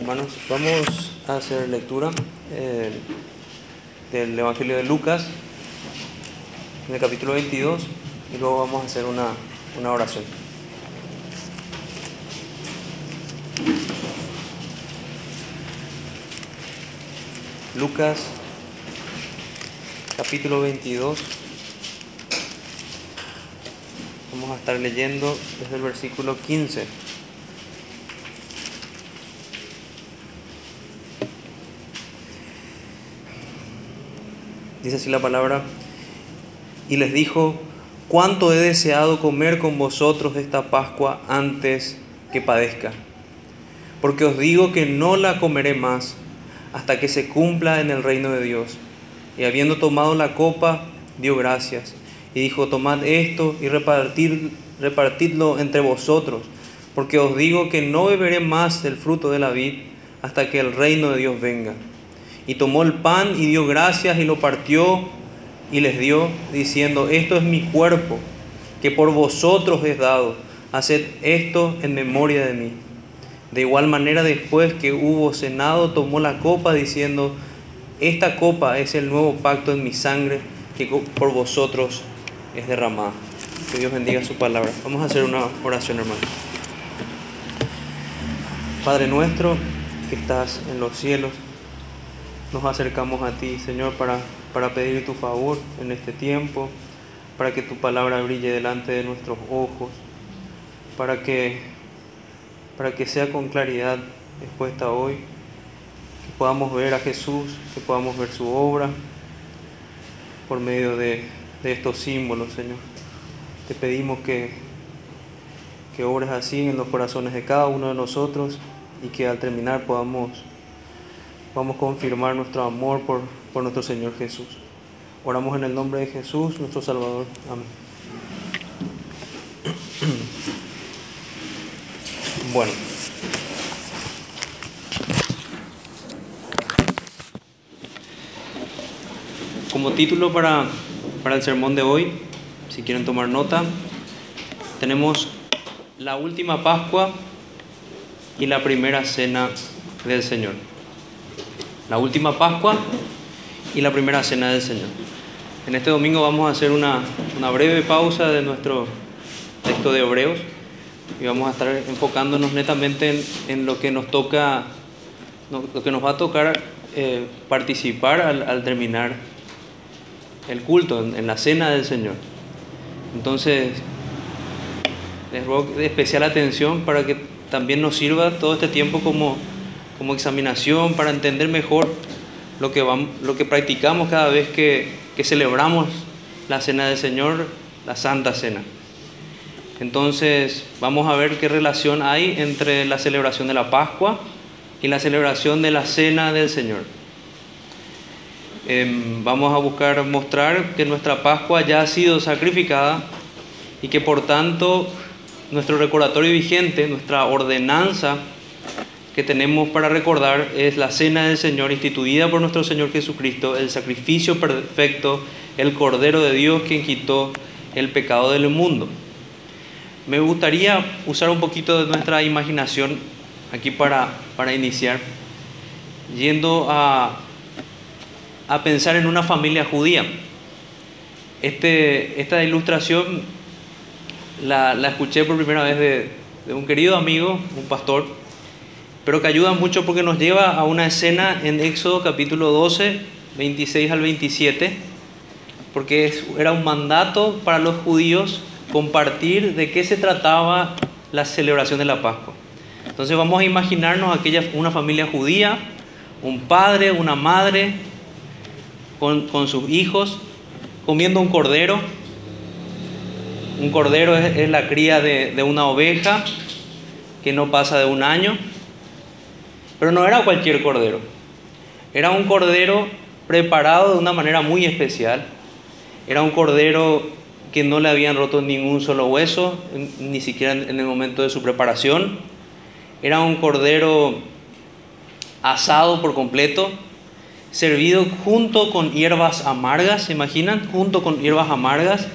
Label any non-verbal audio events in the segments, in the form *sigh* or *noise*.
Hermanos, vamos a hacer lectura eh, del Evangelio de Lucas, en el capítulo 22, y luego vamos a hacer una, una oración. Lucas, capítulo 22. Vamos a estar leyendo desde el versículo 15. Dice así la palabra, y les dijo, cuánto he deseado comer con vosotros esta Pascua antes que padezca, porque os digo que no la comeré más hasta que se cumpla en el reino de Dios. Y habiendo tomado la copa, dio gracias, y dijo, tomad esto y repartid, repartidlo entre vosotros, porque os digo que no beberé más del fruto de la vid hasta que el reino de Dios venga. Y tomó el pan y dio gracias y lo partió y les dio, diciendo, esto es mi cuerpo, que por vosotros es dado, haced esto en memoria de mí. De igual manera, después que hubo cenado, tomó la copa, diciendo, esta copa es el nuevo pacto en mi sangre, que por vosotros es derramada. Que Dios bendiga su palabra. Vamos a hacer una oración, hermano. Padre nuestro, que estás en los cielos, nos acercamos a ti, Señor, para, para pedir tu favor en este tiempo, para que tu palabra brille delante de nuestros ojos, para que, para que sea con claridad expuesta hoy, que podamos ver a Jesús, que podamos ver su obra por medio de, de estos símbolos, Señor. Te pedimos que, que obres así en los corazones de cada uno de nosotros y que al terminar podamos Vamos a confirmar nuestro amor por, por nuestro Señor Jesús. Oramos en el nombre de Jesús, nuestro Salvador. Amén. *clears throat* Bueno. Como título para, para el sermón de hoy, si quieren tomar nota, tenemos la última Pascua y la primera cena del Señor la última Pascua y la primera cena del Señor. En este domingo vamos a hacer una, breve pausa de nuestro texto de Hebreos y vamos a estar enfocándonos netamente en, lo que nos toca, lo que nos va a tocar eh, participar al, terminar el culto, en, la cena del Señor. Entonces, les ruego especial atención para que también nos sirva todo este tiempo como como examinación para entender mejor lo que, vamos, lo que practicamos cada vez que, que celebramos la cena del Señor, la Santa Cena. Entonces vamos a ver qué relación hay entre la celebración de la Pascua y la celebración de la Cena del Señor. Em, vamos a buscar mostrar que nuestra Pascua ya ha sido sacrificada y que por tanto nuestro recordatorio vigente, nuestra ordenanza que tenemos para recordar es la cena del Señor instituida por nuestro Señor Jesucristo, el sacrificio perfecto, el Cordero de Dios quien quitó el pecado del mundo. Me gustaría usar un poquito de nuestra imaginación aquí para, para iniciar, yendo a, a pensar en una familia judía. Este, esta ilustración la, escuché por primera vez de un querido amigo, un pastor, pero que ayuda mucho porque nos lleva a una escena en Éxodo capítulo 12, 26 al 27, porque era un mandato para los judíos compartir de qué se trataba la celebración de la Pascua. Entonces vamos a imaginarnos aquella, una familia judía, un padre, una madre, con, sus hijos, comiendo un cordero. Un cordero es, la cría de, de una oveja que no pasa de un año. Pero no era cualquier cordero. Era un cordero preparado de una manera muy especial. Era un cordero que no le habían roto ningún solo hueso, ni siquiera en el momento de su preparación. Era un cordero asado por completo, servido junto con hierbas amargas, ¿se imaginan? Junto con hierbas amargas.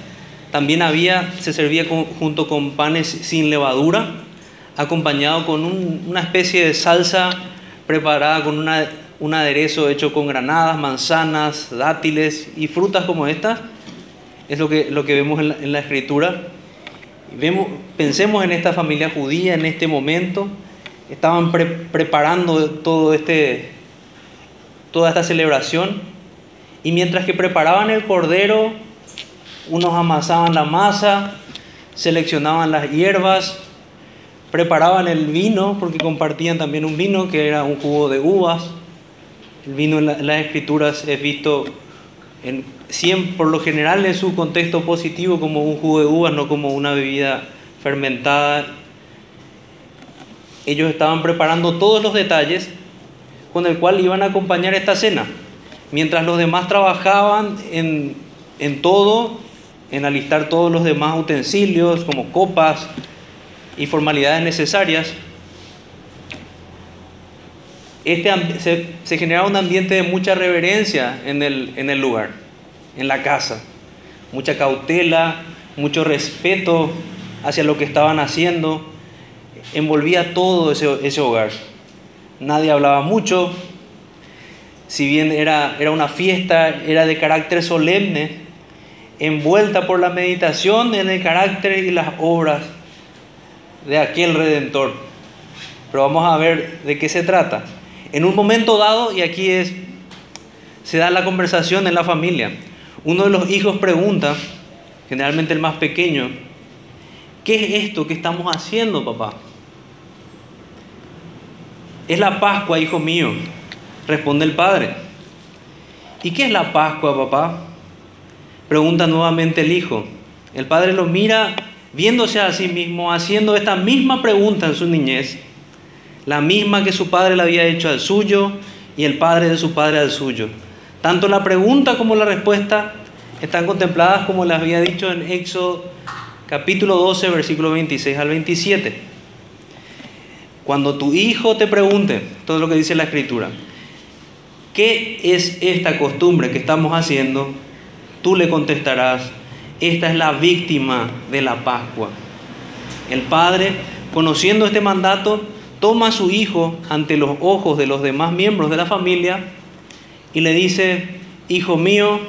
También había, se servía junto con panes sin levadura, acompañado con una especie de salsa preparada con una, un aderezo hecho con granadas, manzanas, dátiles y frutas como esta. Es lo que, lo que vemos en la, escritura. Vemos, pensemos en esta familia judía en este momento. Estaban pre, preparando todo este, toda esta celebración. Y mientras que preparaban el cordero, unos amasaban la masa, seleccionaban las hierbas, preparaban el vino, porque compartían también un vino que era un jugo de uvas. El vino en, la, en las escrituras es visto en, siempre, por lo general en su contexto positivo como un jugo de uvas, no como una bebida fermentada. Ellos estaban preparando todos los detalles con el cual iban a acompañar esta cena. Mientras los demás trabajaban en todo, en alistar todos los demás utensilios como copas y formalidades necesarias, este, se, generaba un ambiente de mucha reverencia en el, en el lugar, en la casa. Mucha cautela, mucho respeto hacia lo que estaban haciendo. Envolvía todo ese, ese hogar. Nadie hablaba mucho. Si bien era, era una fiesta, era de carácter solemne, envuelta por la meditación en el carácter y las obras de aquel redentor. Pero vamos a ver de qué se trata. En un momento dado, y aquí es, se da la conversación en la familia, uno de los hijos pregunta, generalmente el más pequeño, ¿qué es esto que estamos haciendo, papá? Es la Pascua, hijo mío, responde el padre. ¿Y qué es la Pascua, papá? Pregunta nuevamente el hijo. El padre lo mira viéndose a sí mismo, haciendo esta misma pregunta en su niñez, la misma que su padre le había hecho al suyo y el padre de su padre al suyo. Tanto la pregunta como la respuesta están contempladas como les había dicho en Éxodo capítulo 12, versículo 26 al 27. Cuando tu hijo te pregunte, todo lo que dice la escritura, ¿qué es esta costumbre que estamos haciendo? Tú le contestarás, esta es la víctima de la Pascua. El padre, conociendo este mandato, toma a su hijo ante los ojos de los demás miembros de la familia y le dice, hijo mío,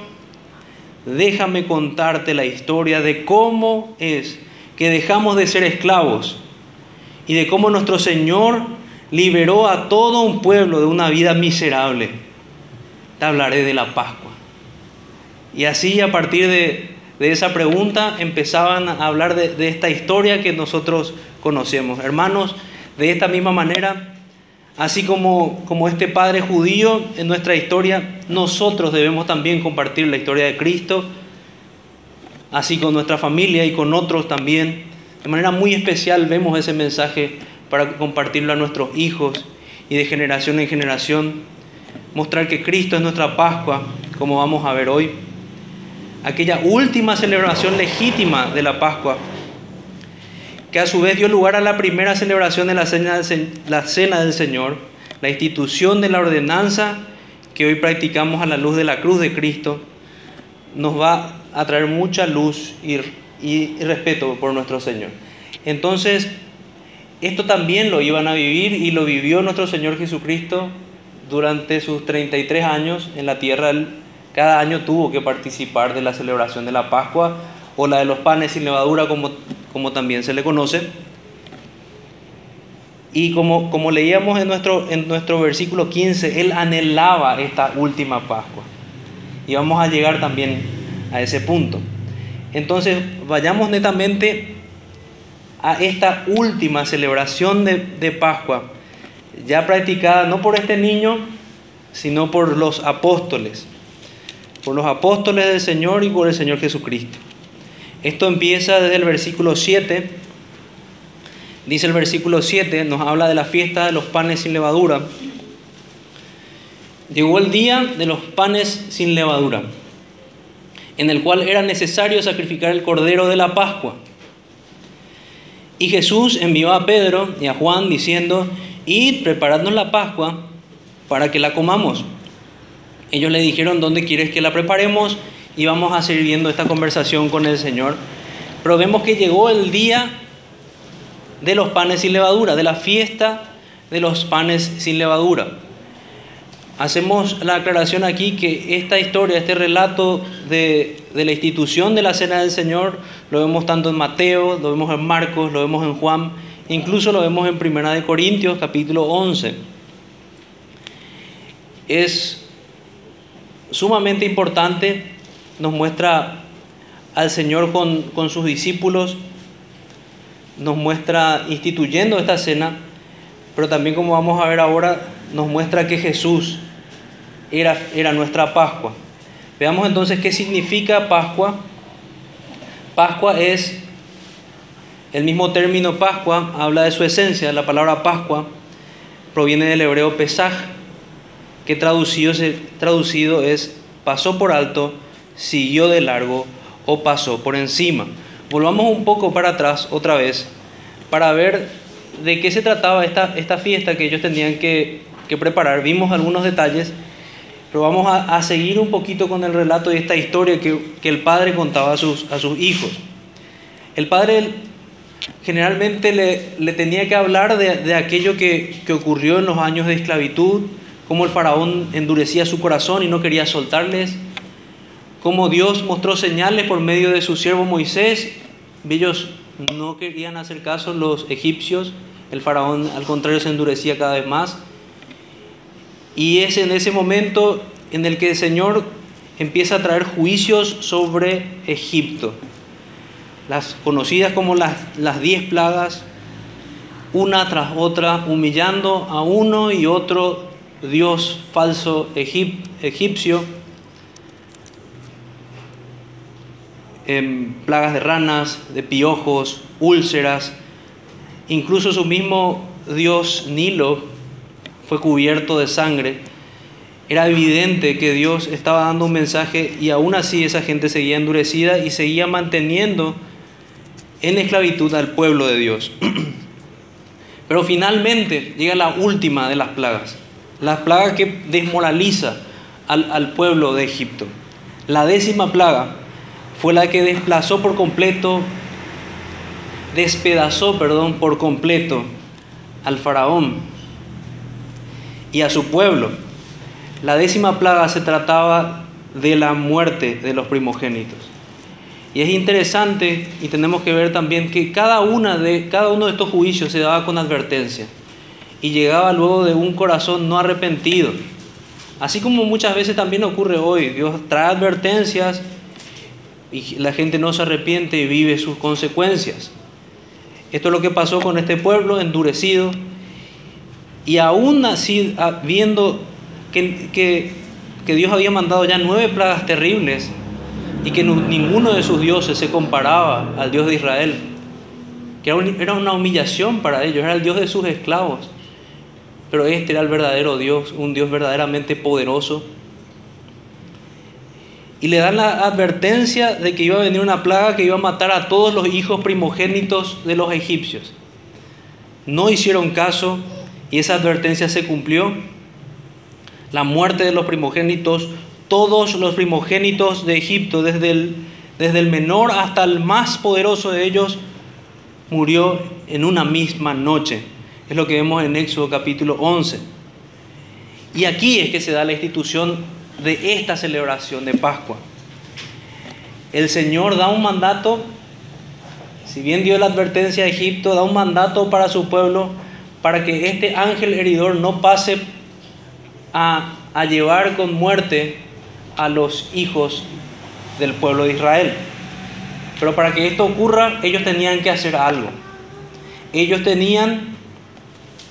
déjame contarte la historia de cómo es que dejamos de ser esclavos y de cómo nuestro Señor liberó a todo un pueblo de una vida miserable. Te hablaré de la Pascua. Y así a partir de, de esa pregunta empezaban a hablar de, esta historia que nosotros conocemos. Hermanos, de esta misma manera, así como, como este padre judío en nuestra historia, nosotros debemos también compartir la historia de Cristo, así con nuestra familia y con otros también. De manera muy especial vemos ese mensaje para compartirlo a nuestros hijos y de generación en generación, mostrar que Cristo es nuestra Pascua, como vamos a ver hoy aquella última celebración legítima de la Pascua, que a su vez dio lugar a la primera celebración de la cena del, la cena del Señor, la institución de la ordenanza que hoy practicamos a la luz de la cruz de Cristo, nos va a traer mucha luz y, y respeto por nuestro Señor. Entonces, esto también lo iban a vivir y lo vivió nuestro Señor Jesucristo durante sus 33 años en la tierra cada año tuvo que participar de la celebración de la Pascua o la de los panes sin levadura, como, como también se le conoce. Y como, como leíamos en nuestro, en nuestro versículo 15, él anhelaba esta última Pascua. Y vamos a llegar también a ese punto. Entonces, vayamos netamente a esta última celebración de, de Pascua, ya practicada no por este niño, sino por los apóstoles por los apóstoles del Señor y por el Señor Jesucristo. Esto empieza desde el versículo 7. Dice el versículo 7, nos habla de la fiesta de los panes sin levadura. Llegó el día de los panes sin levadura, en el cual era necesario sacrificar el cordero de la Pascua. Y Jesús envió a Pedro y a Juan diciendo, id, preparadnos la Pascua para que la comamos. Ellos le dijeron, ¿dónde quieres que la preparemos? Y vamos a seguir viendo esta conversación con el Señor. Pero vemos que llegó el día de los panes sin levadura, de la fiesta de los panes sin levadura. Hacemos la aclaración aquí que esta historia, este relato de, la institución de la Cena del Señor, lo vemos tanto en Mateo, lo vemos en Marcos, lo vemos en Juan, incluso lo vemos en Primera de Corintios, capítulo 11. Es sumamente importante, nos muestra al Señor con, con sus discípulos, nos muestra instituyendo esta cena, pero también como vamos a ver ahora, nos muestra que Jesús era, era nuestra Pascua. Veamos entonces qué significa Pascua. Pascua es el mismo término Pascua, habla de su esencia. La palabra Pascua proviene del hebreo Pesaj, que traducido, es pasó por alto, siguió de largo o pasó por encima. Volvamos un poco para atrás otra vez para ver de qué se trataba esta, esta fiesta que ellos tenían que, que preparar. Vimos algunos detalles pero vamos a, seguir un poquito con el relato de esta historia que, el padre contaba a sus, a sus hijos. El padre generalmente le, tenía que hablar de, aquello que, que, ocurrió en los años de esclavitud, cómo el faraón endurecía su corazón y no quería soltarles, cómo Dios mostró señales por medio de su siervo Moisés. Ellos no querían hacer caso los egipcios, el faraón al contrario se endurecía cada vez más. Y es en ese momento en el que el Señor empieza a traer juicios sobre Egipto, las conocidas como las, las diez plagas, una tras otra, humillando a uno y otro dios falso egipcio, en plagas de ranas, de piojos, úlceras, incluso su mismo dios Nilo fue cubierto de sangre. Era evidente que Dios estaba dando un mensaje y aún así esa gente seguía endurecida y seguía manteniendo en esclavitud al pueblo de Dios. *clears throat* Pero finalmente llega la última de las plagas, la plaga que desmoraliza al, al pueblo de Egipto. La décima plaga fue la que desplazó por completo, despedazó, perdón, por completo al faraón y a su pueblo. La décima plaga se trataba de la muerte de los primogénitos. Y es interesante y tenemos que ver también que cada, una de, cada uno de estos juicios se daba con advertencia y llegaba luego de un corazón no arrepentido. Así como muchas veces también ocurre hoy, Dios trae advertencias y la gente no se arrepiente y vive sus consecuencias. Esto es lo que pasó con este pueblo endurecido, y aún así, ah, viendo que, que, Dios había mandado ya nueve plagas terribles y que ninguno de sus dioses se comparaba al Dios de Israel, que era una humillación para ellos, era el Dios de sus esclavos. Pero este era el verdadero Dios, un Dios verdaderamente poderoso. Y le dan la advertencia de que iba a venir una plaga que iba a matar a todos los hijos primogénitos de los egipcios. No hicieron caso, y esa advertencia se cumplió. La muerte de los primogénitos, todos los primogénitos de Egipto, desde el, desde el menor hasta el más poderoso de ellos, murió en una misma noche. Es lo que vemos en Éxodo capítulo 11. Y aquí es que se da la institución de esta celebración de Pascua. El Señor da un mandato, si bien dio la advertencia a Egipto, da un mandato para su pueblo para que este ángel heridor no pase a, llevar con muerte a los hijos del pueblo de Israel. Pero para que esto ocurra, ellos tenían que hacer algo. Ellos tenían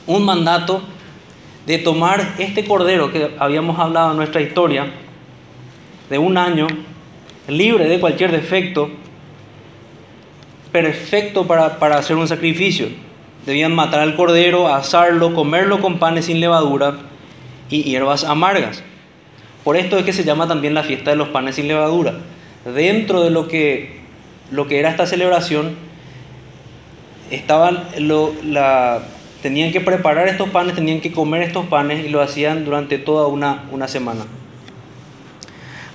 un mandato de tomar este cordero que habíamos hablado en nuestra historia, de un año, libre de cualquier defecto, perfecto para, para hacer un sacrificio. Debían matar al cordero, asarlo, comerlo con panes sin levadura y hierbas amargas. Por esto es que se llama también la fiesta de los panes sin levadura. Dentro de lo que, lo que era esta celebración, estaban la, tenían que preparar estos panes, tenían que comer estos panes y lo hacían durante toda una, una semana.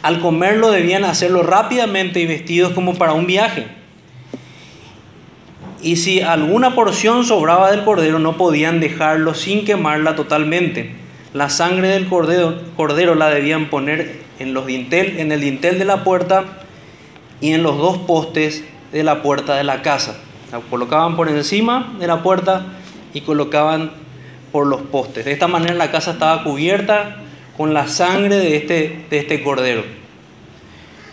Al comerlo debían hacerlo rápidamente y vestidos como para un viaje Y si alguna porción sobraba del cordero, no podían dejarlo sin quemarla totalmente. La sangre del cordero, cordero la debían poner en, los dintel, en el dintel de la puerta y en los dos postes de la puerta de la casa. La colocaban por encima de la puerta y colocaban por los postes. De esta manera la casa estaba cubierta con la sangre de este, de este cordero.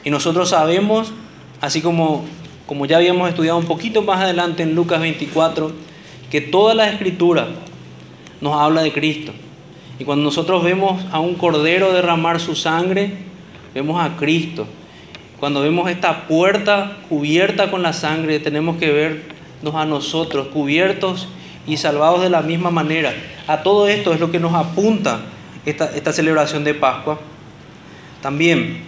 Y nosotros sabemos, así como, como ya habíamos estudiado un poquito más adelante en Lucas 24, que toda la escritura nos habla de Cristo. Y cuando nosotros vemos a un cordero derramar su sangre, vemos a Cristo. Cuando vemos esta puerta cubierta con la sangre, tenemos que vernos a nosotros cubiertos y salvados de la misma manera. A todo esto es lo que nos apunta esta, celebración de Pascua. También,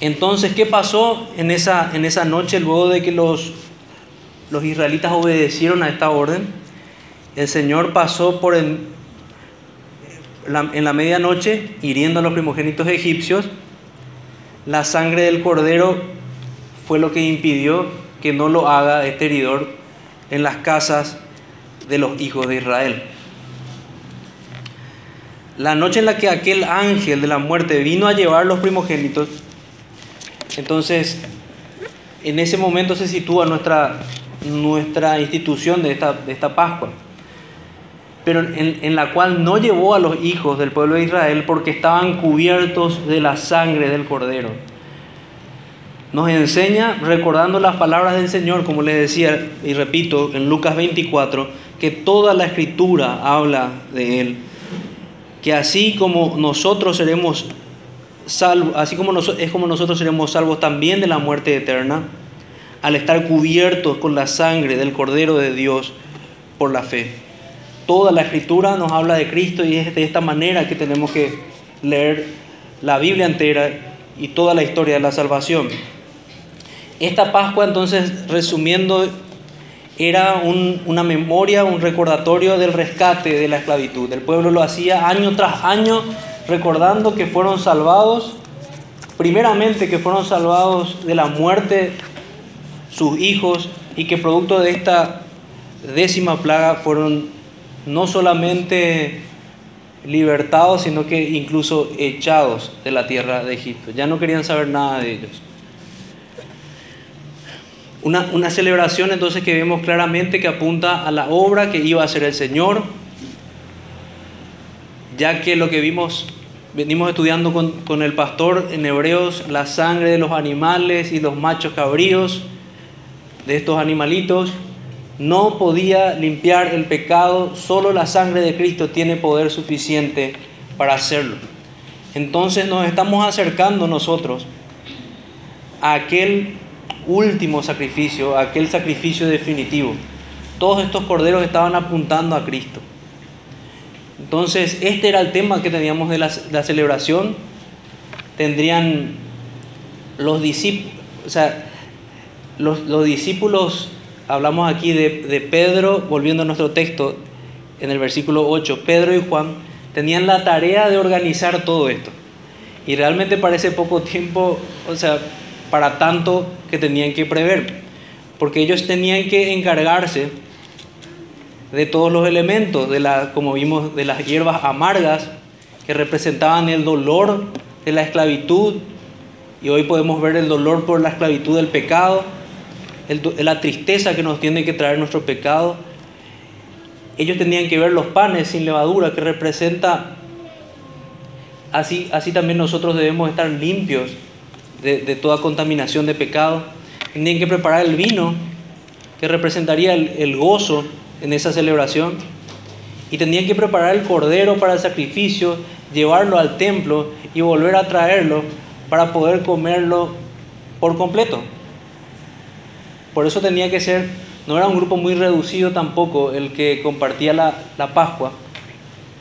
entonces, ¿qué pasó en esa, en esa noche luego de que los, los israelitas obedecieron a esta orden? El Señor pasó por en, la, en la medianoche hiriendo a los primogénitos egipcios. La sangre del cordero fue lo que impidió que no lo haga este heridor en las casas de los hijos de Israel. La noche en la que aquel ángel de la muerte vino a llevar los primogénitos, entonces en ese momento se sitúa nuestra, nuestra institución de esta, de esta Pascua, pero en, en la cual no llevó a los hijos del pueblo de Israel porque estaban cubiertos de la sangre del cordero nos enseña, recordando las palabras del Señor, como les decía y repito, en Lucas 24, que toda la escritura habla de Él. Que así como nosotros seremos salvos, así como es como nosotros seremos salvos también de la muerte eterna, al estar cubiertos con la sangre del Cordero de Dios por la fe. Toda la escritura nos habla de Cristo y es de esta manera que tenemos que leer la Biblia entera y toda la historia de la salvación. Esta Pascua entonces, resumiendo, era una memoria, un recordatorio del rescate de la esclavitud. El pueblo lo hacía año tras año recordando que fueron salvados, primeramente que fueron salvados de la muerte sus hijos y que producto de esta décima plaga fueron no solamente libertados, sino que incluso echados de la tierra de Egipto. Ya no querían saber nada de ellos. Una, celebración entonces que vemos claramente que apunta a la obra que iba a hacer el Señor, ya que lo que vimos, venimos estudiando con, con el pastor en Hebreos, la sangre de los animales y los machos cabríos de estos animalitos, no podía limpiar el pecado, solo la sangre de Cristo tiene poder suficiente para hacerlo. Entonces nos estamos acercando nosotros a aquel último sacrificio, aquel sacrificio definitivo. Todos estos corderos estaban apuntando a Cristo. Entonces, este era el tema que teníamos de la, celebración. Tendrían los discípulos, o sea, los, discípulos, hablamos aquí de, de Pedro, volviendo a nuestro texto, en el versículo 8, Pedro y Juan tenían la tarea de organizar todo esto. Y realmente parece poco tiempo, o sea, para tanto que tenían que prever, porque ellos tenían que encargarse de todos los elementos, de la, como vimos, de las hierbas amargas que representaban el dolor de la esclavitud, y hoy podemos ver el dolor por la esclavitud del pecado, la tristeza que nos tiene que traer nuestro pecado. Ellos tenían que ver los panes sin levadura, que representa, así, así también nosotros debemos estar limpios de, toda contaminación de pecado. Tenían que preparar el vino, que representaría el, gozo en esa celebración. Y tenían que preparar el cordero para el sacrificio, llevarlo al templo y volver a traerlo para poder comerlo por completo. Por eso tenía que ser, no era un grupo muy reducido tampoco el que compartía la, la Pascua,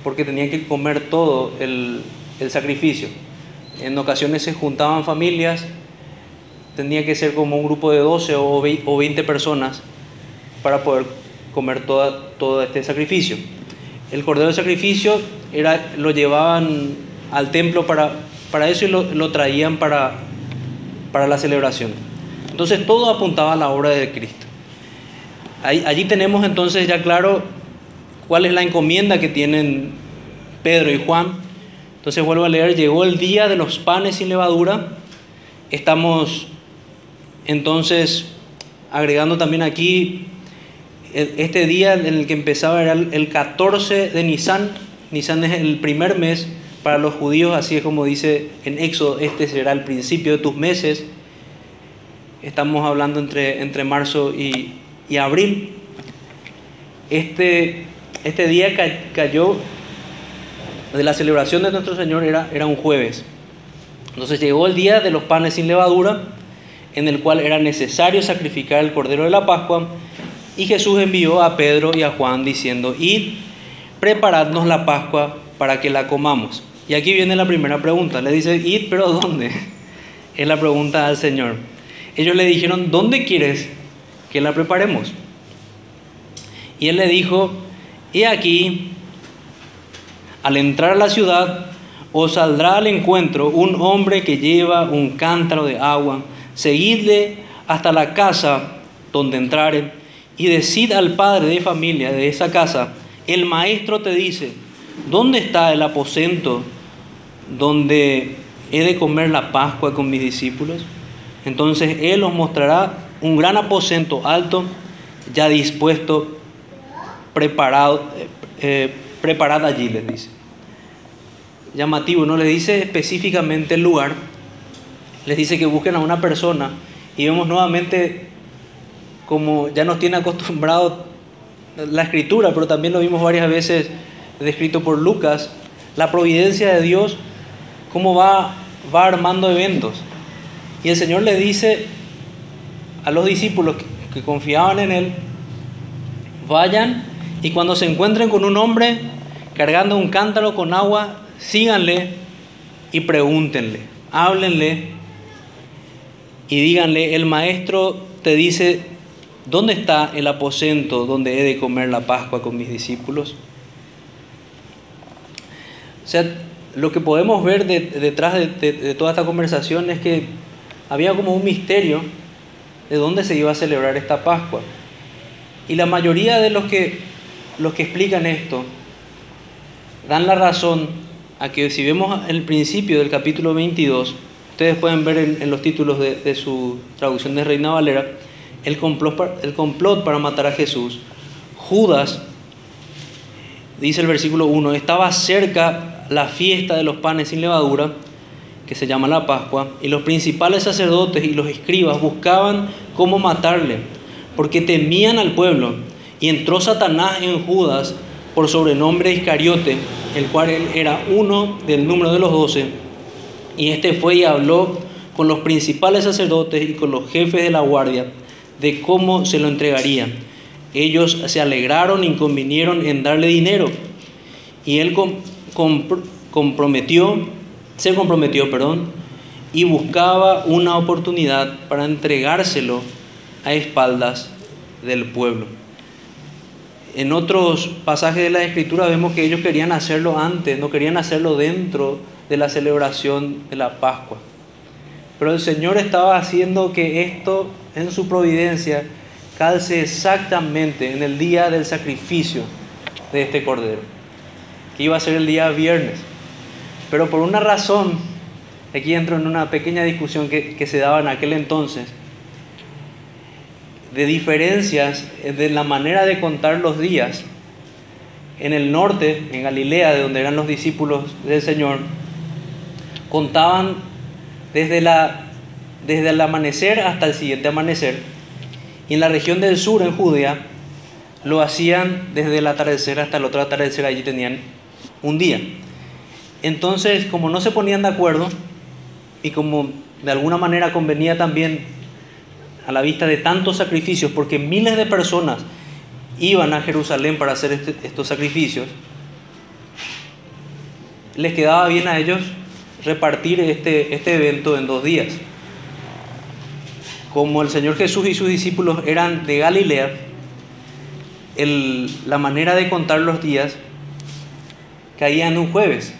porque tenían que comer todo el, el sacrificio. En ocasiones se juntaban familias, tenía que ser como un grupo de 12 o 20 personas para poder comer toda, todo este sacrificio. El cordero de sacrificio era, lo llevaban al templo para, para eso y lo, traían para, para la celebración. Entonces todo apuntaba a la obra de Cristo. allí tenemos entonces ya claro cuál es la encomienda que tienen Pedro y Juan. Entonces vuelvo a leer, llegó el día de los panes sin levadura. Estamos entonces agregando también aquí este día en el que empezaba era el 14 de Nisan. Nisan es el primer mes para los judíos, así es como dice en Éxodo, este será el principio de tus meses. Estamos hablando entre, entre marzo y, y abril. Este, este día cayó de la celebración de nuestro Señor era, era un jueves. Entonces llegó el día de los panes sin levadura, en el cual era necesario sacrificar el cordero de la Pascua, y Jesús envió a Pedro y a Juan diciendo, id, preparadnos la Pascua para que la comamos. Y aquí viene la primera pregunta. Le dice, id, pero *laughs* ¿dónde? Es la pregunta al Señor. Ellos le dijeron, ¿dónde quieres que la preparemos? Y él le dijo, y aquí, al entrar a la ciudad, os saldrá al encuentro un hombre que lleva un cántaro de agua. Seguidle hasta la casa donde entrare y decid al padre de familia de esa casa, el maestro te dice, ¿dónde está el aposento donde he de comer la Pascua con mis discípulos? Entonces él os mostrará un gran aposento alto, ya dispuesto, preparado, eh, preparado allí, les dice. Llamativo, no le dice específicamente el lugar, les dice que busquen a una persona y vemos nuevamente como ya nos tiene acostumbrado la escritura, pero también lo vimos varias veces descrito por Lucas, la providencia de Dios, cómo va, va armando eventos. Y el Señor le dice a los discípulos que, confiaban en Él, vayan y cuando se encuentren con un hombre cargando un cántaro con agua, síganle y pregúntenle, háblenle y díganle, el maestro te dice, ¿Dónde está el aposento donde he de comer la Pascua con mis discípulos? O sea, lo que podemos ver detrás de, toda esta conversación es que había como un misterio de dónde se iba a celebrar esta Pascua. Y la mayoría de los que, los que explican esto dan la razón a que si vemos el principio del capítulo 22, ustedes pueden ver en, los títulos de, de su traducción de Reina Valera, el complot, el complot para matar a Jesús, Judas, dice el versículo 1, estaba cerca la fiesta de los panes sin levadura, que se llama la Pascua, y los principales sacerdotes y los escribas buscaban cómo matarle, porque temían al pueblo. Y entró Satanás en Judas por sobrenombre Iscariote, el cual era uno del número de los doce. Y este fue y habló con los principales sacerdotes y con los jefes de la guardia de cómo se lo entregaría. Ellos se alegraron y convinieron en darle dinero. Y él comprometió, se comprometió, perdón, y buscaba una oportunidad para entregárselo a espaldas del pueblo. En otros pasajes de la Escritura vemos que ellos querían hacerlo antes, no querían hacerlo dentro de la celebración de la Pascua. Pero el Señor estaba haciendo que esto en su providencia calce exactamente en el día del sacrificio de este cordero, que iba a ser el día viernes. Pero por una razón, aquí entro en una pequeña discusión que, que se daba en aquel entonces, de diferencias de la manera de contar los días. En el norte, en Galilea, de donde eran los discípulos del Señor, contaban desde la desde el amanecer hasta el siguiente amanecer. Y en la región del sur, en Judea, lo hacían desde el atardecer hasta el otro atardecer, allí tenían un día. Entonces, como no se ponían de acuerdo y como de alguna manera convenía también a la vista de tantos sacrificios, porque miles de personas iban a Jerusalén para hacer este, estos sacrificios, les quedaba bien a ellos repartir este, este evento en dos días como el Señor Jesús y sus discípulos eran de Galilea, la manera de contar los días caía en un jueves.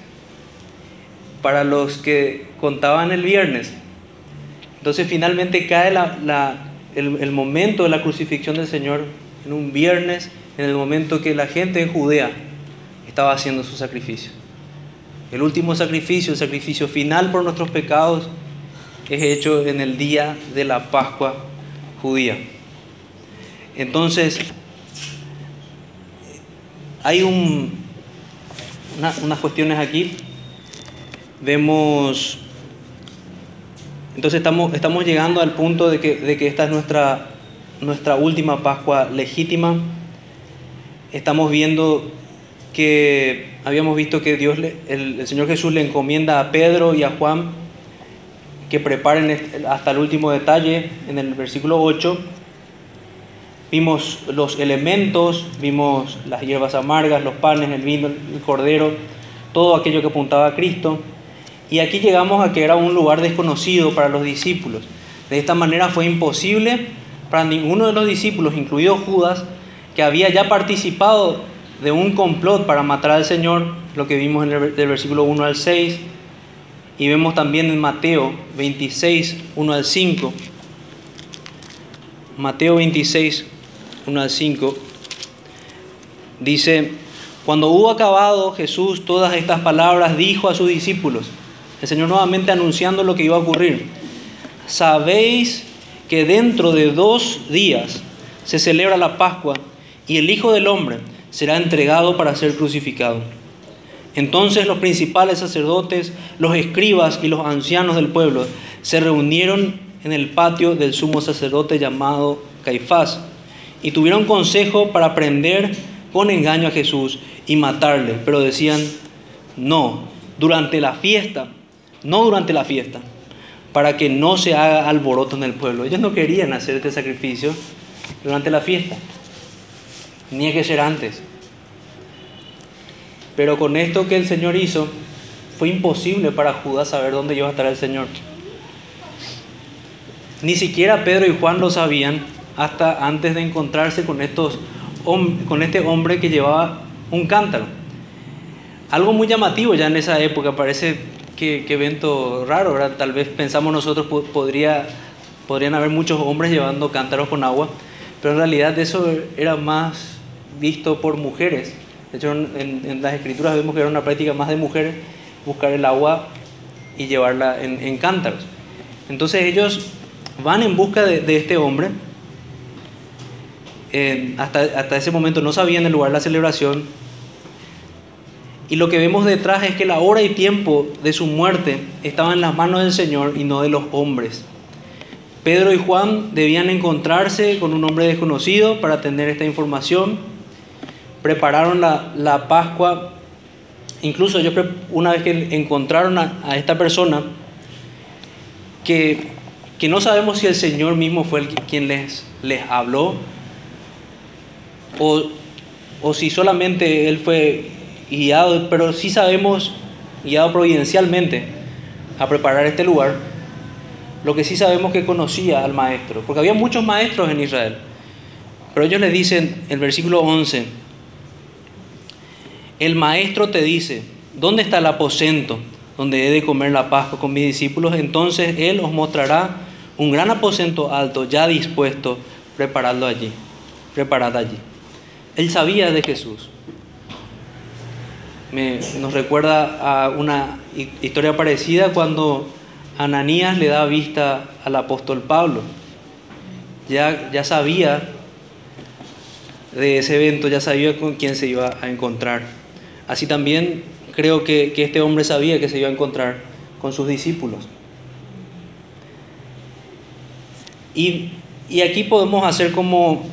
Para los que contaban el viernes. Entonces finalmente cae el, momento de la crucifixión del Señor en un viernes, en el momento que la gente en Judea estaba haciendo su sacrificio. El último sacrificio, el sacrificio final por nuestros pecados, es hecho en el día de la Pascua judía. Entonces, hay un, unas cuestiones aquí. Vemos, entonces estamos, estamos llegando al punto de que, de que esta es nuestra, nuestra última Pascua legítima. Estamos viendo que habíamos visto que Dios, el, el Señor Jesús le encomienda a Pedro y a Juan que preparen hasta el último detalle en el versículo 8. Vimos los elementos, vimos las hierbas amargas, los panes, el vino, el cordero, todo aquello que apuntaba a Cristo. Y aquí llegamos a que era un lugar desconocido para los discípulos. De esta manera fue imposible para ninguno de los discípulos, incluido Judas, que había ya participado de un complot para matar al Señor, lo que vimos en el, del versículo 1 al 6, y vemos también en Mateo 26, 1 al 5. Mateo 26, 1 al 5. Dice, cuando hubo acabado Jesús todas estas palabras, dijo a sus discípulos, el Señor nuevamente anunciando lo que iba a ocurrir, sabéis que dentro de dos días se celebra la Pascua y el Hijo del Hombre será entregado para ser crucificado. Entonces los principales sacerdotes, los escribas y los ancianos del pueblo se reunieron en el patio del sumo sacerdote llamado Caifás y tuvieron consejo para prender con engaño a Jesús y matarle, pero decían, no, durante la fiesta, no durante la fiesta, para que no se haga alboroto en el pueblo. Ellos no querían hacer este sacrificio durante la fiesta, ni que ser antes. Pero con esto que el Señor hizo, fue imposible para Judas saber dónde iba a estar el Señor. Ni siquiera Pedro y Juan lo sabían hasta antes de encontrarse con, estos, con este hombre que llevaba un cántaro. Algo muy llamativo ya en esa época, parece que, evento raro, ¿verdad? Tal vez pensamos nosotros podría, podrían haber muchos hombres llevando cántaros con agua, pero en realidad eso era más visto por mujeres de hecho, en, las escrituras vemos que era una práctica más de mujeres buscar el agua y llevarla en, cántaros. Entonces ellos van en busca de, este hombre. Hasta, hasta ese momento no sabían el lugar de la celebración. Y lo que vemos detrás es que la hora y tiempo de su muerte estaba en las manos del Señor y no de los hombres. Pedro y Juan debían encontrarse con un hombre desconocido para tener esta información prepararon la, Pascua. Incluso yo una vez que encontraron a, esta persona, que, que, no sabemos si el Señor mismo fue el quien les, les habló, o, o si solamente Él fue guiado, pero sí sabemos, guiado providencialmente, a preparar este lugar. Lo que sí sabemos que conocía al maestro, porque había muchos maestros en Israel. Pero ellos le dicen, el versículo 11, el maestro te dice, ¿dónde está el aposento donde he de comer la Pascua con mis discípulos? Entonces Él os mostrará un gran aposento alto, ya dispuesto, preparado allí, preparado allí. Él sabía de Jesús. Me, nos recuerda a una historia parecida cuando Ananías le da vista al apóstol Pablo. Ya, ya sabía de ese evento, ya sabía con quién se iba a encontrar. Así también creo que, este hombre sabía que se iba a encontrar con sus discípulos. Y, aquí podemos hacer como,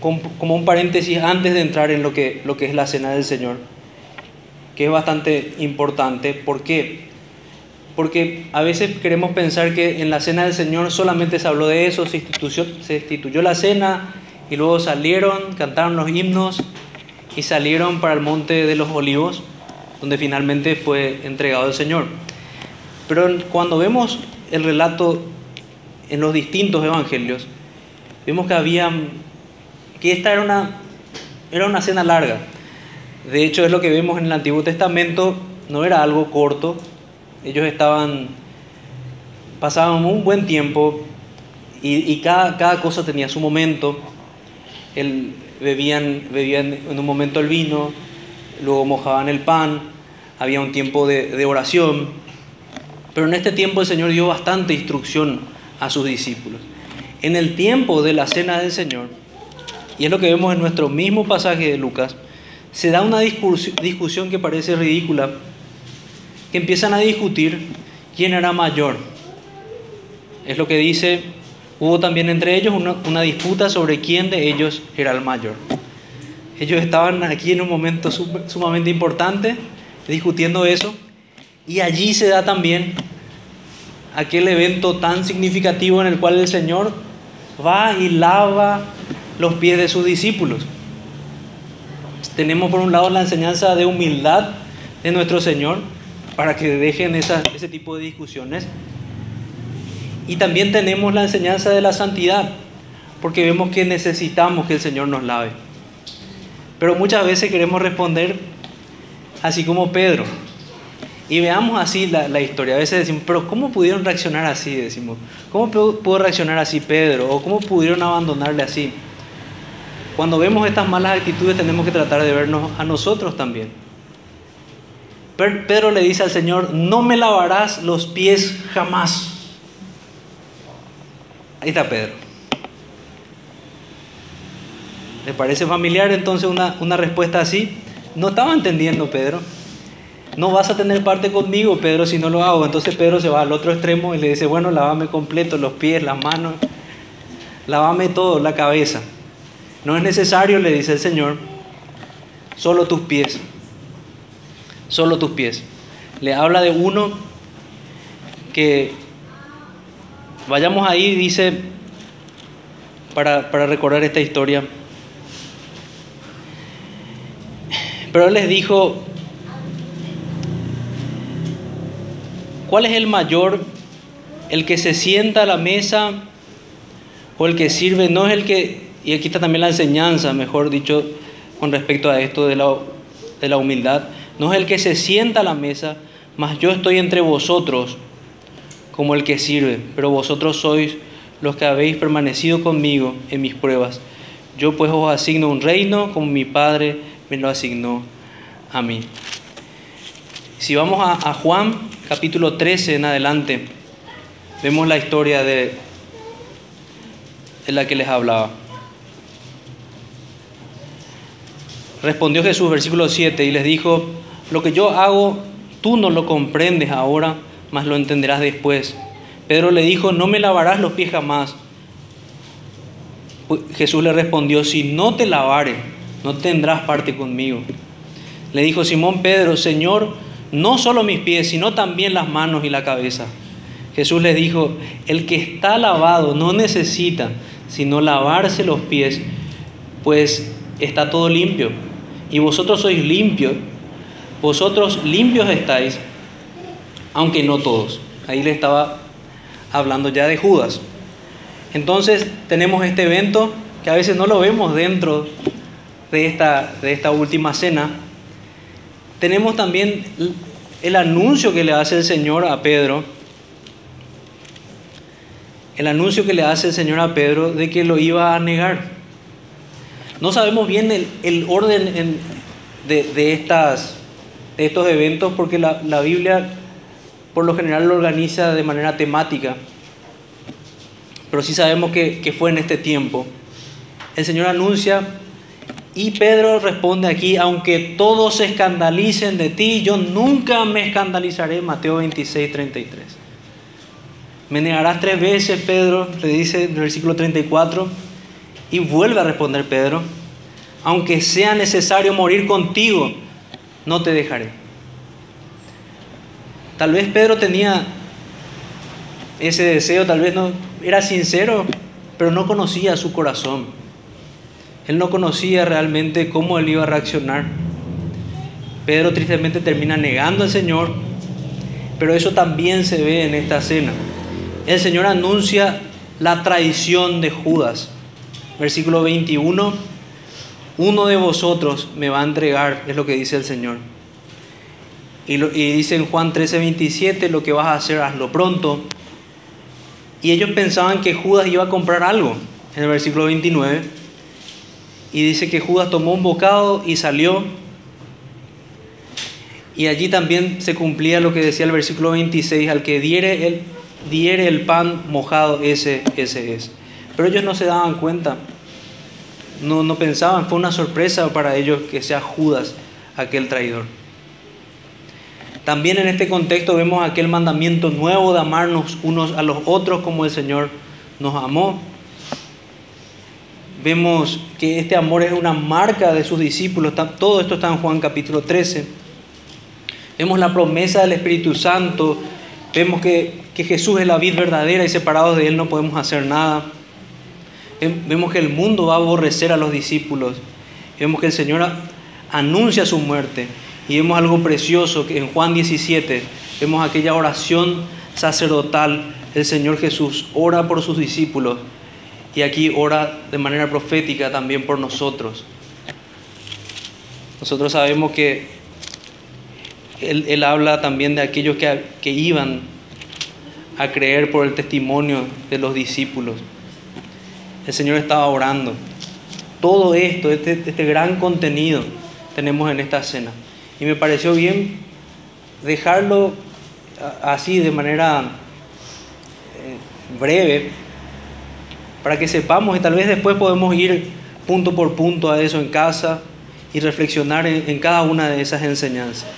como, un paréntesis antes de entrar en lo que, lo que es la cena del Señor, que es bastante importante. ¿Por qué? Porque a veces queremos pensar que en la cena del Señor solamente se habló de eso, se instituyó, se instituyó la cena y luego salieron, cantaron los himnos y salieron para el monte de los olivos, donde finalmente fue entregado el Señor. Pero cuando vemos el relato en los distintos evangelios, vemos que había que esta era una era una cena larga. De hecho, es lo que vemos en el Antiguo Testamento, no era algo corto. Ellos estaban pasaban un buen tiempo y, cada cosa tenía su momento. El, bebían, bebían en un momento el vino, luego mojaban el pan, había un tiempo de, de oración. Pero en este tiempo el Señor dio bastante instrucción a sus discípulos. En el tiempo de la cena del Señor, y es lo que vemos en nuestro mismo pasaje de Lucas, se da una discusión que parece ridícula, que empiezan a discutir quién era mayor. Es lo que dice, hubo también entre ellos una, disputa sobre quién de ellos era el mayor. Ellos estaban aquí en un momento sumamente importante, discutiendo eso, y allí se da también aquel evento tan significativo en el cual el Señor va y lava los pies de sus discípulos. Tenemos por un lado la enseñanza de humildad de nuestro Señor para que dejen ese tipo de discusiones. Y también tenemos la enseñanza de la santidad, porque vemos que necesitamos que el Señor nos lave. Pero muchas veces queremos responder así como Pedro. Y veamos así la, la, historia. A veces decimos, pero ¿cómo pudieron reaccionar así? Decimos, ¿cómo pudo reaccionar así Pedro? ¿O cómo pudieron abandonarle así? Cuando vemos estas malas actitudes tenemos que tratar de vernos a nosotros también. Pedro le dice al Señor, no me lavarás los pies jamás. Ahí está Pedro. ¿Le parece familiar entonces una, una respuesta así? No estaba entendiendo Pedro. No vas a tener parte conmigo, Pedro, si no lo hago. Entonces Pedro se va al otro extremo y le dice, bueno, lávame completo, los pies, las manos, lávame todo, la cabeza. No es necesario, le dice el Señor, solo tus pies. Solo tus pies. Le habla de uno que vayamos ahí, dice, para, para recordar esta historia. Pero él les dijo, ¿cuál es el mayor? ¿El que se sienta a la mesa o el que sirve? No es el que y aquí está también la enseñanza, mejor dicho, con respecto a esto de la, de la humildad. No es el que se sienta a la mesa, mas yo estoy entre vosotros como el que sirve, pero vosotros sois los que habéis permanecido conmigo en mis pruebas. Yo pues os asigno un reino como mi Padre me lo asignó a mí. Si vamos a, Juan capítulo 13 en adelante, vemos la historia de, de la que les hablaba. Respondió Jesús, versículo 7, y les dijo, lo que yo hago, tú no lo comprendes ahora, mas lo entenderás después. Pedro le dijo, no me lavarás los pies jamás. Jesús le respondió, si no te lavare, no tendrás parte conmigo. Le dijo Simón Pedro, Señor, no solo mis pies, sino también las manos y la cabeza. Jesús le dijo, el que está lavado no necesita sino lavarse los pies, pues está todo limpio y vosotros sois limpios, vosotros limpios estáis, aunque no todos. Ahí le estaba hablando ya de Judas. Entonces tenemos este evento que a veces no lo vemos dentro de esta, de esta última cena. Tenemos también el anuncio que le hace el Señor a Pedro. El anuncio que le hace el Señor a Pedro de que lo iba a negar. No sabemos bien el, orden de, estos eventos porque la, Biblia por lo general lo organiza de manera temática, pero sí sabemos que, que fue en este tiempo. El Señor anuncia y Pedro responde aquí, aunque todos se escandalicen de ti, yo nunca me escandalizaré. Mateo 26, 33. Me negarás tres veces, Pedro, le dice en el versículo 34. Y vuelve a responder Pedro, aunque sea necesario morir contigo, no te dejaré. Tal vez Pedro tenía ese deseo, tal vez no era sincero, pero no conocía su corazón. Él no conocía realmente cómo él iba a reaccionar. Pedro tristemente termina negando al Señor, pero eso también se ve en esta cena. El Señor anuncia la traición de Judas versículo 21, uno de vosotros me va a entregar, es lo que dice el Señor. Y, dice en Juan 13, 27, lo que vas a hacer, hazlo pronto. Y ellos pensaban que Judas iba a comprar algo, en el versículo 29. Y dice que Judas tomó un bocado y salió. Y allí también se cumplía lo que decía el versículo 26, al que diere el, diere el pan mojado, ese, ese es. Pero ellos no se daban cuenta, no, pensaban, fue una sorpresa para ellos que sea Judas aquel traidor. También en este contexto vemos aquel mandamiento nuevo de amarnos unos a los otros como el Señor nos amó. Vemos que este amor es una marca de sus discípulos. Todo esto está en Juan capítulo 13. Vemos la promesa del Espíritu Santo. Vemos que, que Jesús es la vid verdadera y separados de Él no podemos hacer nada. Vemos que el mundo va a aborrecer a los discípulos. Vemos que el Señor anuncia su muerte. Y vemos algo precioso que en Juan 17 vemos aquella oración sacerdotal. El Señor Jesús ora por sus discípulos y aquí ora de manera profética también por nosotros. Nosotros sabemos que Él, habla también de aquellos que, que iban a creer por el testimonio de los discípulos. El Señor estaba orando. Todo esto, este, este gran contenido tenemos en esta cena. Y me pareció bien dejarlo así de manera eh, breve para que sepamos y tal vez después podemos ir punto por punto a eso en casa y reflexionar en, cada una de esas enseñanzas.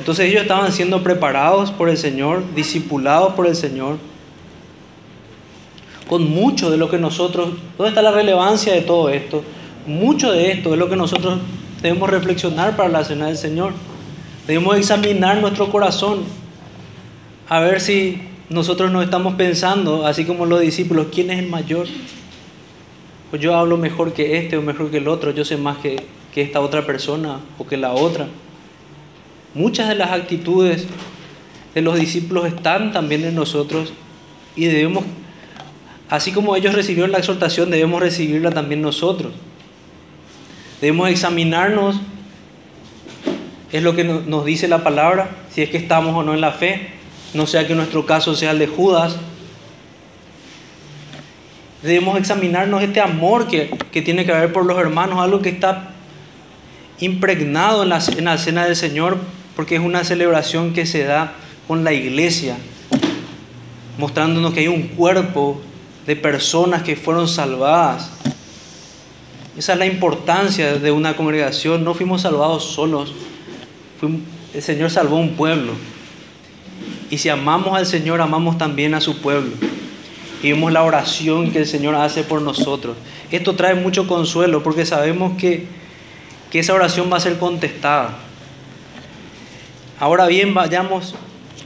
Entonces ellos estaban siendo preparados por el Señor, discipulados por el Señor, con mucho de lo que nosotros, ¿dónde está la relevancia de todo esto? Mucho de esto es lo que nosotros Debemos reflexionar para la cena del Señor. Debemos examinar nuestro corazón. A ver si nosotros nos estamos pensando, así como los discípulos, ¿quién es el mayor? Pues yo hablo mejor que este o mejor que el otro, yo sé más que, que esta otra persona o que la otra. Muchas de las actitudes de los discípulos están también en nosotros y debemos, así como ellos recibieron la exhortación, debemos recibirla también nosotros. Debemos examinarnos, es lo que nos dice la palabra, si es que estamos o no en la fe, no sea que nuestro caso sea el de Judas. Debemos examinarnos este amor que, tiene que haber por los hermanos, algo que está impregnado en la, en la cena del Señor, porque es una celebración que se da con la iglesia, mostrándonos que hay un cuerpo de personas que fueron salvadas esa es la importancia de una congregación. No fuimos salvados solos. el Señor salvó un pueblo. Y si amamos al Señor, amamos también a su pueblo. Y vemos la oración que el Señor hace por nosotros. Esto trae mucho consuelo porque sabemos que, que esa oración va a ser contestada. Ahora bien, vayamos,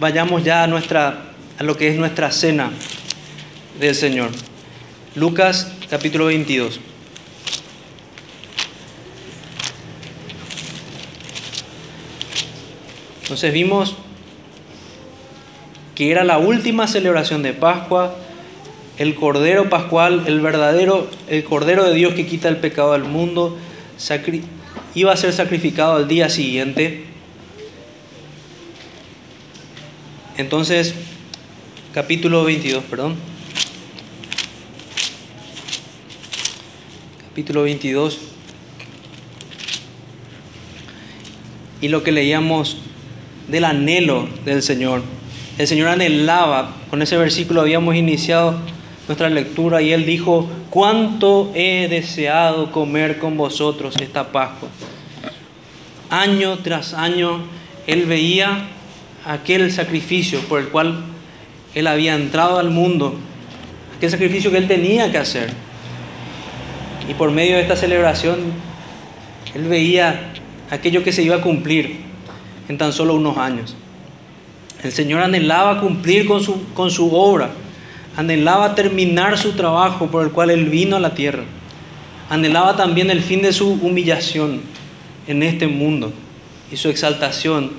vayamos ya a, nuestra, a lo que es nuestra cena del Señor. Lucas capítulo 22. Entonces vimos que era la última celebración de Pascua, el Cordero Pascual, el verdadero, el Cordero de Dios que quita el pecado del mundo, iba a ser sacrificado al día siguiente. Entonces, capítulo 22, perdón. Capítulo 22. Y lo que leíamos del anhelo del Señor. El Señor anhelaba, con ese versículo habíamos iniciado nuestra lectura y Él dijo, cuánto he deseado comer con vosotros esta Pascua. Año tras año Él veía aquel sacrificio por el cual Él había entrado al mundo, aquel sacrificio que Él tenía que hacer. Y por medio de esta celebración, Él veía aquello que se iba a cumplir en tan solo unos años. El Señor anhelaba cumplir con su, con su obra, anhelaba terminar su trabajo por el cual Él vino a la tierra, anhelaba también el fin de su humillación en este mundo y su exaltación.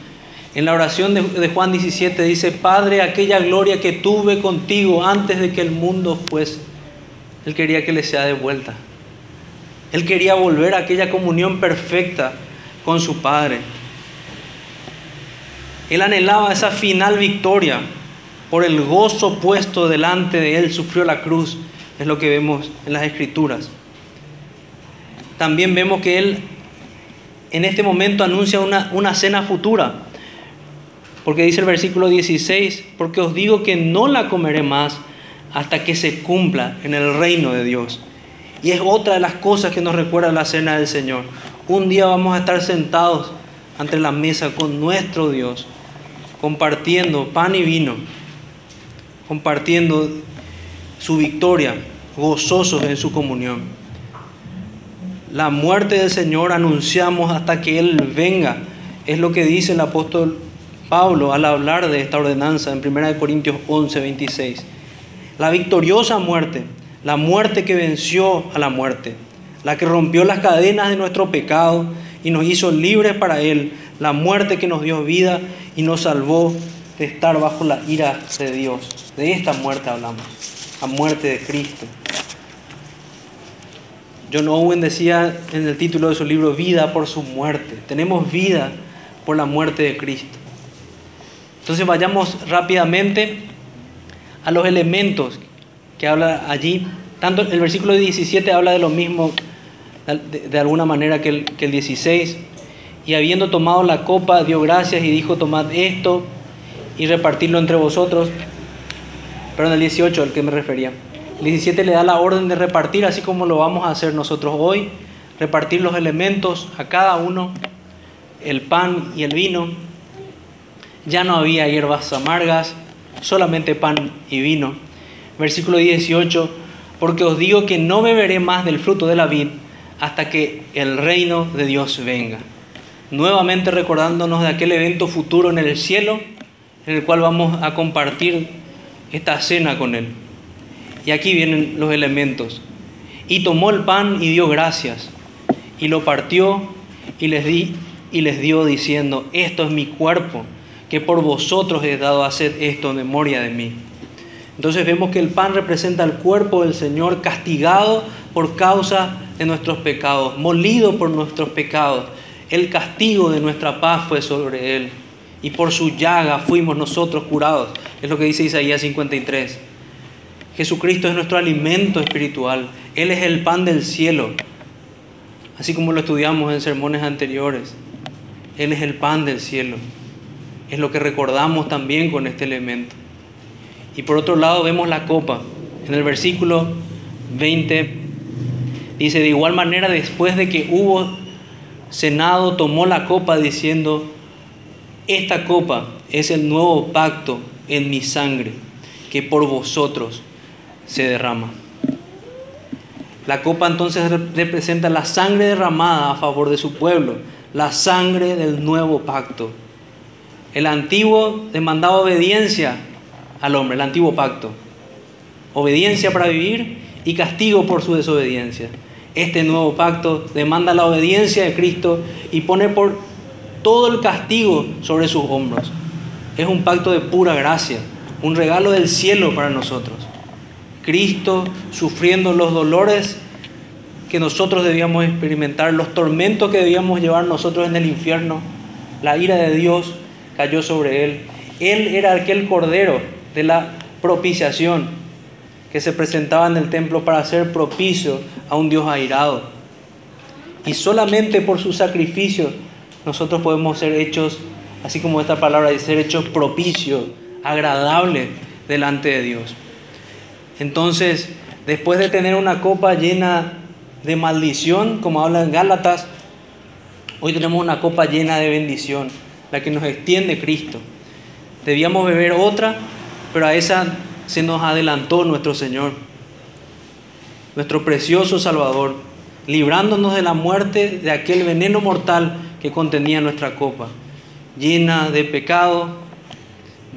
En la oración de, de Juan 17 dice, Padre, aquella gloria que tuve contigo antes de que el mundo fuese, Él quería que le sea de vuelta. Él quería volver a aquella comunión perfecta con su Padre. Él anhelaba esa final victoria. Por el gozo puesto delante de él, sufrió la cruz. Es lo que vemos en las escrituras. también vemos que Él en este momento anuncia una, una cena futura. Porque dice el versículo 16, porque os digo que no la comeré más hasta que se cumpla en el reino de Dios. Y es otra de las cosas que nos recuerda la cena del Señor. Un día vamos a estar sentados ante la mesa con nuestro Dios, compartiendo pan y vino, compartiendo su victoria, gozosos en su comunión. La muerte del Señor anunciamos hasta que Él venga. Es lo que dice el apóstol Pablo al hablar de esta ordenanza en 1 Corintios 11, 26. La victoriosa muerte, la muerte que venció a la muerte, la que rompió las cadenas de nuestro pecado y nos hizo libres para Él, la muerte que nos dio vida y nos salvó de estar bajo la ira de Dios. De esta muerte hablamos, la muerte de Cristo. John Owen decía en el título de su libro, vida por su muerte. Tenemos vida por la muerte de Cristo. Entonces vayamos rápidamente a los elementos que habla allí. Tanto el versículo 17 habla de lo mismo de, alguna manera que el, que el 16. Y habiendo tomado la copa, dio gracias y dijo, tomad esto y repartirlo entre vosotros. Perdón, el 18 al que me refería. El 17 le da la orden de repartir, así como lo vamos a hacer nosotros hoy. Repartir los elementos a cada uno, el pan y el vino ya no había hierbas amargas, solamente pan y vino. Versículo 18, porque os digo que no beberé más del fruto de la vid hasta que el reino de Dios venga. Nuevamente recordándonos de aquel evento futuro en el cielo, en el cual vamos a compartir esta cena con Él. Y aquí vienen los elementos. Y tomó el pan y dio gracias, y lo partió y les, di, y les dio diciendo, esto es mi cuerpo que por vosotros he dado a hacer esto en memoria de mí. Entonces vemos que el pan representa el cuerpo del Señor castigado por causa de nuestros pecados, molido por nuestros pecados. El castigo de nuestra paz fue sobre él y por su llaga fuimos nosotros curados. Es lo que dice Isaías 53. Jesucristo es nuestro alimento espiritual. Él es el pan del cielo. Así como lo estudiamos en sermones anteriores. Él es el pan del cielo es lo que recordamos también con este elemento. Y por otro lado vemos la copa. En el versículo 20 dice, de igual manera después de que hubo cenado, tomó la copa diciendo, esta copa es el nuevo pacto en mi sangre que por vosotros se derrama. La copa entonces representa la sangre derramada a favor de su pueblo, la sangre del nuevo pacto el antiguo demandaba obediencia al hombre, el antiguo pacto. Obediencia para vivir y castigo por su desobediencia. Este nuevo pacto demanda la obediencia de Cristo y pone por todo el castigo sobre sus hombros. Es un pacto de pura gracia, un regalo del cielo para nosotros. Cristo sufriendo los dolores que nosotros debíamos experimentar, los tormentos que debíamos llevar nosotros en el infierno, la ira de Dios cayó sobre él. Él era aquel cordero de la propiciación que se presentaba en el templo para ser propicio a un Dios airado. Y solamente por su sacrificio nosotros podemos ser hechos, así como esta palabra dice, ser hechos propicios, agradables delante de Dios. Entonces, después de tener una copa llena de maldición, como habla en Gálatas, hoy tenemos una copa llena de bendición la que nos extiende Cristo. Debíamos beber otra, pero a esa se nos adelantó nuestro Señor, nuestro precioso Salvador, librándonos de la muerte de aquel veneno mortal que contenía nuestra copa, llena de pecado,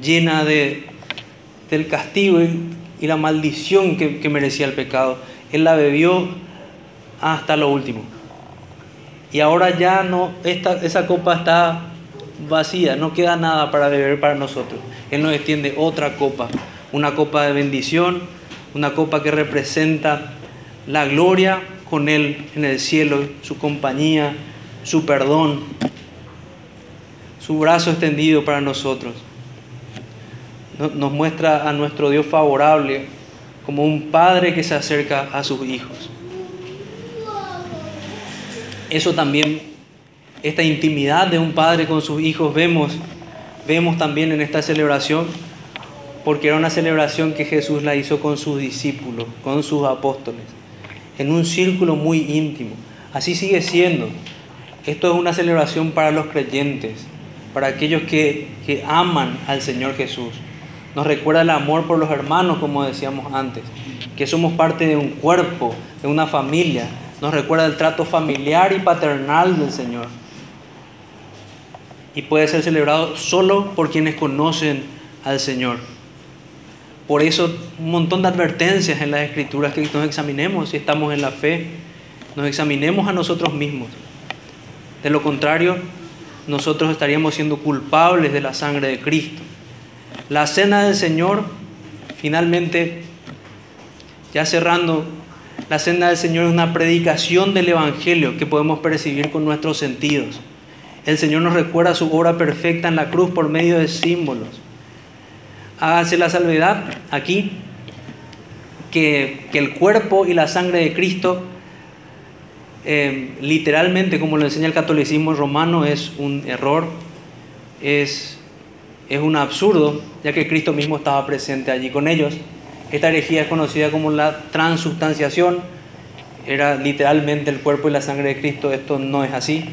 llena de, del castigo y, la maldición que, que merecía el pecado. Él la bebió hasta lo último. Y ahora ya no, esta, esa copa está vacía, no queda nada para beber para nosotros. Él nos extiende otra copa, una copa de bendición, una copa que representa la gloria con Él en el cielo, su compañía, su perdón, su brazo extendido para nosotros. Nos muestra a nuestro Dios favorable como un padre que se acerca a sus hijos. Eso también, esta intimidad de un padre con sus hijos, vemos, vemos también en esta celebración, porque era una celebración que Jesús la hizo con sus discípulos, con sus apóstoles, en un círculo muy íntimo. Así sigue siendo. Esto es una celebración para los creyentes, para aquellos que, que aman al Señor Jesús. Nos recuerda el amor por los hermanos, como decíamos antes, que somos parte de un cuerpo, de una familia. Nos recuerda el trato familiar y paternal del Señor. Y puede ser celebrado solo por quienes conocen al Señor. Por eso un montón de advertencias en las escrituras que nos examinemos si estamos en la fe, nos examinemos a nosotros mismos. De lo contrario, nosotros estaríamos siendo culpables de la sangre de Cristo. La cena del Señor, finalmente, ya cerrando, la cena del Señor es una predicación del Evangelio que podemos percibir con nuestros sentidos. El Señor nos recuerda su obra perfecta en la cruz por medio de símbolos. Hágase la salvedad aquí que, el cuerpo y la sangre de Cristo, eh, literalmente, como lo enseña el catolicismo romano, es un error, es un absurdo, ya que Cristo mismo estaba presente allí con ellos. Esta herejía conocida como la transubstanciación, era literalmente el cuerpo y la sangre de Cristo, esto no es así.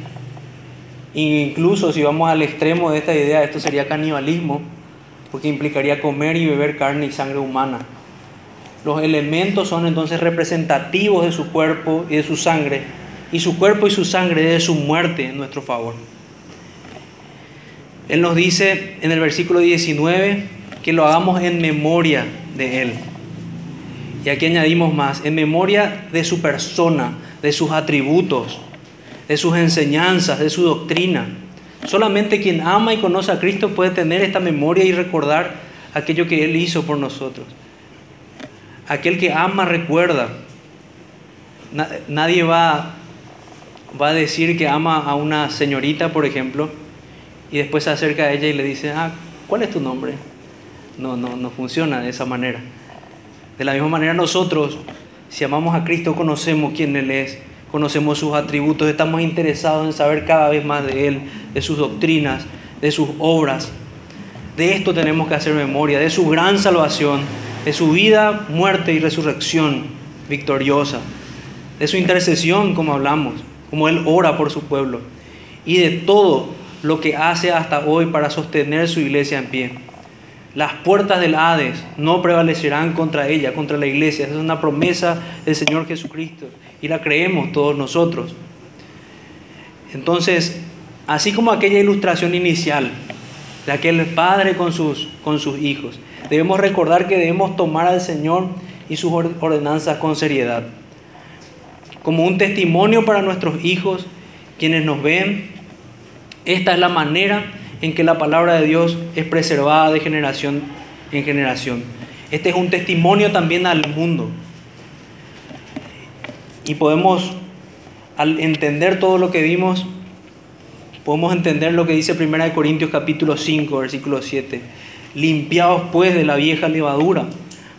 Incluso si vamos al extremo de esta idea, esto sería canibalismo, porque implicaría comer y beber carne y sangre humana. Los elementos son entonces representativos de su cuerpo y de su sangre, y su cuerpo y su sangre de su muerte en nuestro favor. Él nos dice en el versículo 19 que lo hagamos en memoria de Él. Y aquí añadimos más, en memoria de su persona, de sus atributos, de sus enseñanzas, de su doctrina. Solamente quien ama y conoce a Cristo puede tener esta memoria y recordar aquello que Él hizo por nosotros. Aquel que ama recuerda. Nadie va, va a decir que ama a una señorita, por ejemplo, y después se acerca a ella y le dice, ah, ¿cuál es tu nombre? No, no, no funciona de esa manera. De la misma manera nosotros, si amamos a Cristo, conocemos quién Él es, conocemos sus atributos, estamos interesados en saber cada vez más de Él, de sus doctrinas, de sus obras. De esto tenemos que hacer memoria, de su gran salvación, de su vida, muerte y resurrección victoriosa, de su intercesión, como hablamos, como Él ora por su pueblo, y de todo lo que hace hasta hoy para sostener su iglesia en pie. Las puertas del Hades no prevalecerán contra ella, contra la iglesia. Esa es una promesa del Señor Jesucristo y la creemos todos nosotros. Entonces, así como aquella ilustración inicial de aquel padre con sus, con sus hijos, debemos recordar que debemos tomar al Señor y sus ordenanzas con seriedad. Como un testimonio para nuestros hijos, quienes nos ven esta es la manera en que la palabra de Dios es preservada de generación en generación. Este es un testimonio también al mundo. Y podemos, al entender todo lo que vimos, podemos entender lo que dice 1 Corintios capítulo 5, versículo 7. Limpiaos pues de la vieja levadura,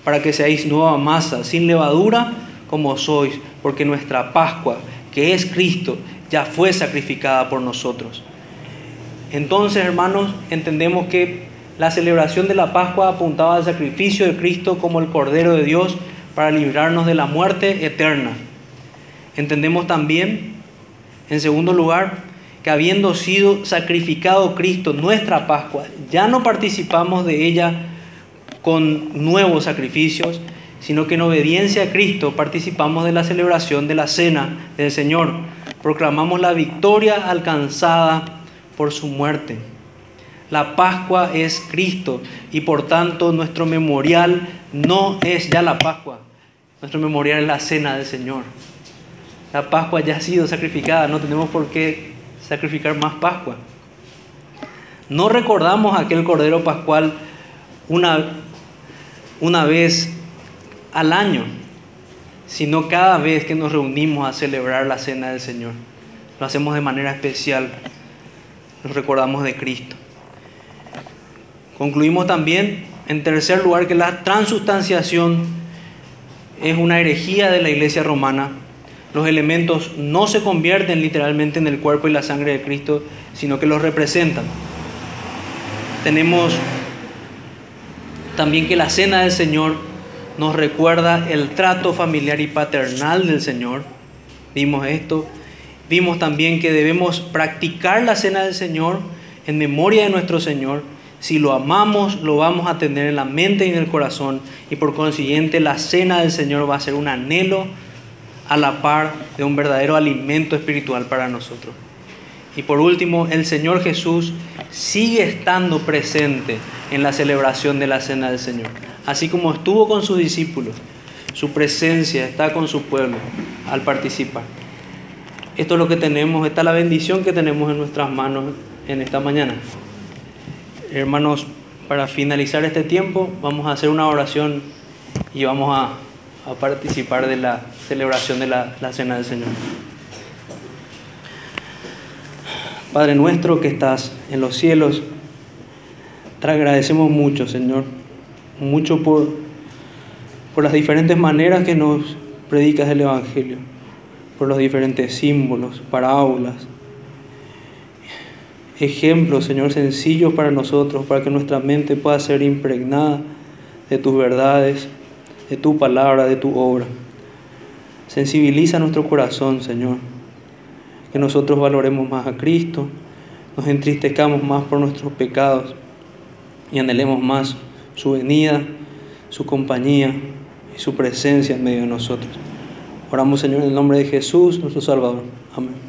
para que seáis nueva masa, sin levadura como sois, porque nuestra Pascua, que es Cristo, ya fue sacrificada por nosotros. Entonces, hermanos, entendemos que la celebración de la Pascua apuntaba al sacrificio de Cristo como el Cordero de Dios para librarnos de la muerte eterna. Entendemos también, en segundo lugar, que habiendo sido sacrificado Cristo, nuestra Pascua, ya no participamos de ella con nuevos sacrificios, sino que en obediencia a Cristo participamos de la celebración de la cena del Señor. Proclamamos la victoria alcanzada por su muerte. La Pascua es Cristo y por tanto nuestro memorial no es ya la Pascua. Nuestro memorial es la cena del Señor. La Pascua ya ha sido sacrificada, no tenemos por qué sacrificar más Pascua. No recordamos aquel Cordero Pascual una, una vez al año, sino cada vez que nos reunimos a celebrar la cena del Señor. Lo hacemos de manera especial nos recordamos de Cristo. Concluimos también, en tercer lugar, que la transustanciación es una herejía de la iglesia romana, Los elementos no se convierten literalmente en el cuerpo y la sangre de Cristo, sino que los representan. Tenemos también que la cena del Señor nos recuerda el trato familiar y paternal del Señor. Vimos esto. Vimos también que debemos practicar la cena del Señor en memoria de nuestro Señor. Si lo amamos, lo vamos a tener en la mente y en el corazón. Y por consiguiente, la cena del Señor va a ser un anhelo a la par de un verdadero alimento espiritual para nosotros. Y por último, el Señor Jesús sigue estando presente en la celebración de la Cena del Señor. Así como estuvo con sus discípulos, su presencia está con su pueblo al participar. Esto es lo que tenemos, esta es la bendición que tenemos en nuestras manos en esta mañana. Hermanos, para finalizar este tiempo, vamos a hacer una oración y vamos a, a participar de la celebración de la, la Cena del Señor. Padre nuestro que estás en los cielos, te agradecemos mucho, Señor, mucho por, por las diferentes maneras que nos predicas el Evangelio, por los diferentes símbolos, parábolas, ejemplos, Señor, sencillos para nosotros, para que nuestra mente pueda ser impregnada de tus verdades, de tu palabra, de tu obra. Sensibiliza nuestro corazón, Señor que nosotros valoremos más a Cristo, nos entristezcamos más por nuestros pecados y anhelemos más su venida, su compañía y su presencia en medio de nosotros. Oramos, Señor, en el nombre de Jesús, nuestro Salvador. Amén.